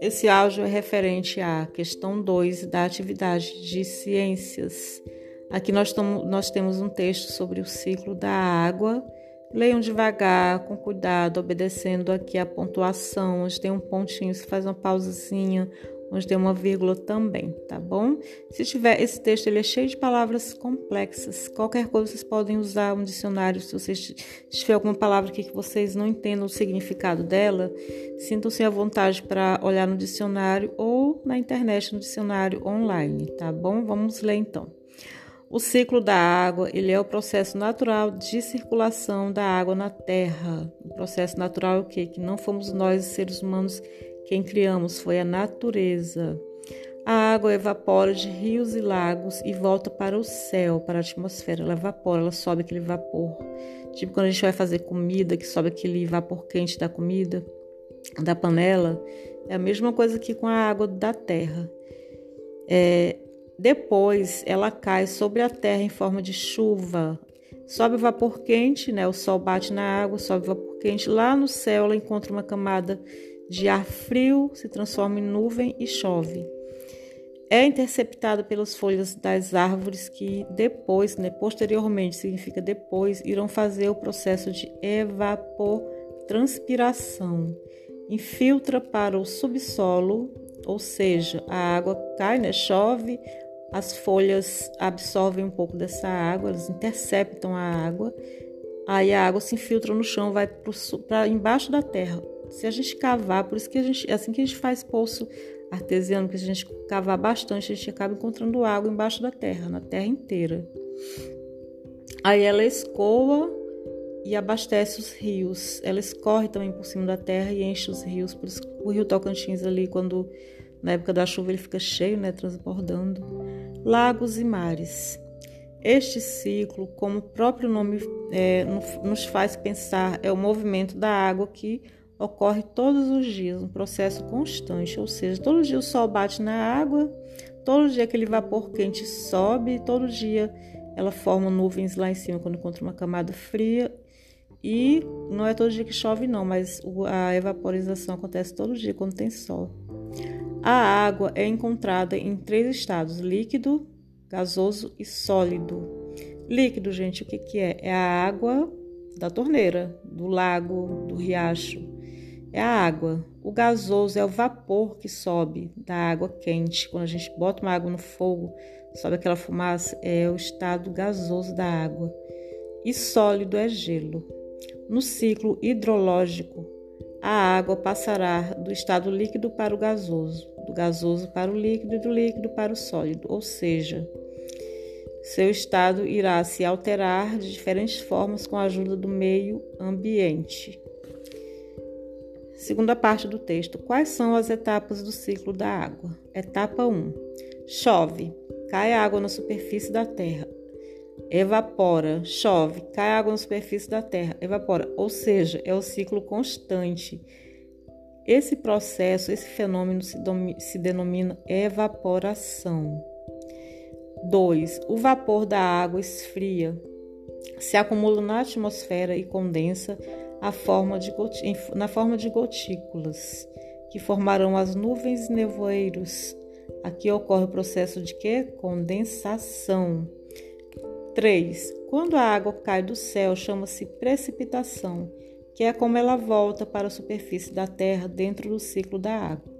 Esse áudio é referente à questão 2 da atividade de ciências. Aqui nós, nós temos um texto sobre o ciclo da água. Leiam devagar, com cuidado, obedecendo aqui a pontuação, onde tem um pontinho, você faz uma pausazinha, onde tem uma vírgula também, tá bom? Se tiver esse texto, ele é cheio de palavras complexas. Qualquer coisa vocês podem usar um dicionário. Se vocês tiver alguma palavra aqui que vocês não entendam o significado dela, sintam-se à vontade para olhar no dicionário ou na internet no dicionário online, tá bom? Vamos ler então. O ciclo da água, ele é o processo natural de circulação da água na Terra. O processo natural é o quê? Que não fomos nós, seres humanos, quem criamos foi a natureza. A água evapora de rios e lagos e volta para o céu, para a atmosfera. Ela evapora, ela sobe aquele vapor. Tipo quando a gente vai fazer comida, que sobe aquele vapor quente da comida, da panela. É a mesma coisa que com a água da terra. É, depois ela cai sobre a terra em forma de chuva. Sobe o vapor quente, né? O sol bate na água, sobe o vapor quente. Lá no céu ela encontra uma camada de ar frio, se transforma em nuvem e chove. É interceptado pelas folhas das árvores que depois, né, posteriormente, significa depois, irão fazer o processo de evapotranspiração. Infiltra para o subsolo, ou seja, a água cai, né, chove, as folhas absorvem um pouco dessa água, elas interceptam a água, aí a água se infiltra no chão, vai para embaixo da terra. Se a gente cavar, por isso que a gente, é assim que a gente faz poço artesiano, que a gente cavar bastante, a gente acaba encontrando água embaixo da terra, na terra inteira. Aí ela escoa e abastece os rios. Ela escorre também por cima da terra e enche os rios. Por isso o rio Tocantins ali, quando na época da chuva ele fica cheio, né, transbordando. Lagos e mares. Este ciclo, como o próprio nome é, nos faz pensar, é o movimento da água que ocorre todos os dias, um processo constante, ou seja, todo dia o sol bate na água, todo dia aquele vapor quente sobe, todo dia ela forma nuvens lá em cima quando encontra uma camada fria. E não é todo dia que chove, não, mas a evaporização acontece todo dia quando tem sol. A água é encontrada em três estados: líquido, gasoso e sólido. Líquido, gente, o que, que é? É a água da torneira, do lago, do riacho é a água. O gasoso é o vapor que sobe da água quente. Quando a gente bota uma água no fogo, sobe aquela fumaça, é o estado gasoso da água. E sólido é gelo. No ciclo hidrológico, a água passará do estado líquido para o gasoso, do gasoso para o líquido e do líquido para o sólido, ou seja, seu estado irá se alterar de diferentes formas com a ajuda do meio ambiente. Segunda parte do texto. Quais são as etapas do ciclo da água? Etapa 1. Chove. Cai água na superfície da terra. Evapora. Chove. Cai água na superfície da terra. Evapora. Ou seja, é o ciclo constante. Esse processo, esse fenômeno se, se denomina evaporação. 2. O vapor da água esfria, se acumula na atmosfera e condensa forma de, na forma de gotículas, que formarão as nuvens e nevoeiros. Aqui ocorre o processo de que? Condensação. 3. Quando a água cai do céu, chama-se precipitação, que é como ela volta para a superfície da terra dentro do ciclo da água.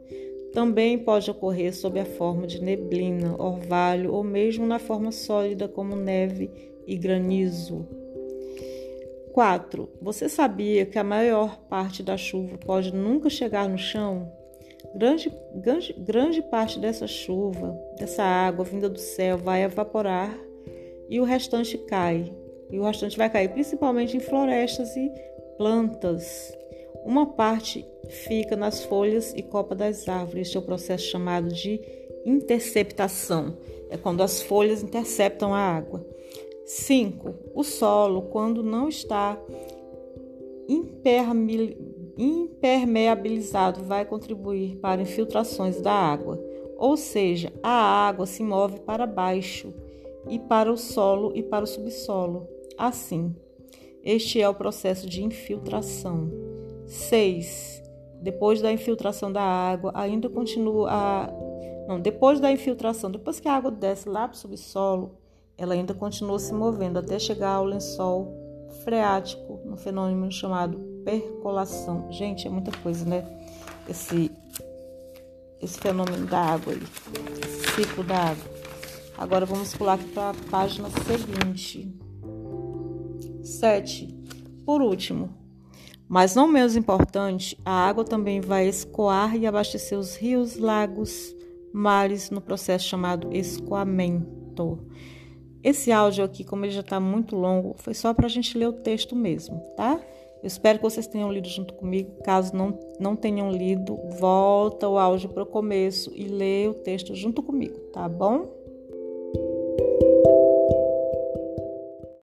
Também pode ocorrer sob a forma de neblina, orvalho ou mesmo na forma sólida como neve e granizo. 4. Você sabia que a maior parte da chuva pode nunca chegar no chão? Grande, grande, grande parte dessa chuva, dessa água vinda do céu, vai evaporar e o restante cai. E o restante vai cair principalmente em florestas e plantas. Uma parte fica nas folhas e copa das árvores. Este é o processo chamado de interceptação. É quando as folhas interceptam a água. 5. O solo, quando não está impermeabilizado, vai contribuir para infiltrações da água, ou seja, a água se move para baixo e para o solo e para o subsolo. Assim, Este é o processo de infiltração. 6. Depois da infiltração da água, ainda continua a. Não, depois da infiltração, depois que a água desce lá para o subsolo, ela ainda continua se movendo até chegar ao lençol freático, um fenômeno chamado percolação. Gente, é muita coisa, né? Esse, esse fenômeno da água aí, ciclo da água. Agora vamos pular aqui para a página seguinte. 7. Por último, mas não menos importante, a água também vai escoar e abastecer os rios, lagos, mares no processo chamado escoamento. Esse áudio aqui, como ele já está muito longo, foi só para a gente ler o texto mesmo, tá? Eu espero que vocês tenham lido junto comigo. Caso não, não tenham lido, volta o áudio para o começo e lê o texto junto comigo, tá bom?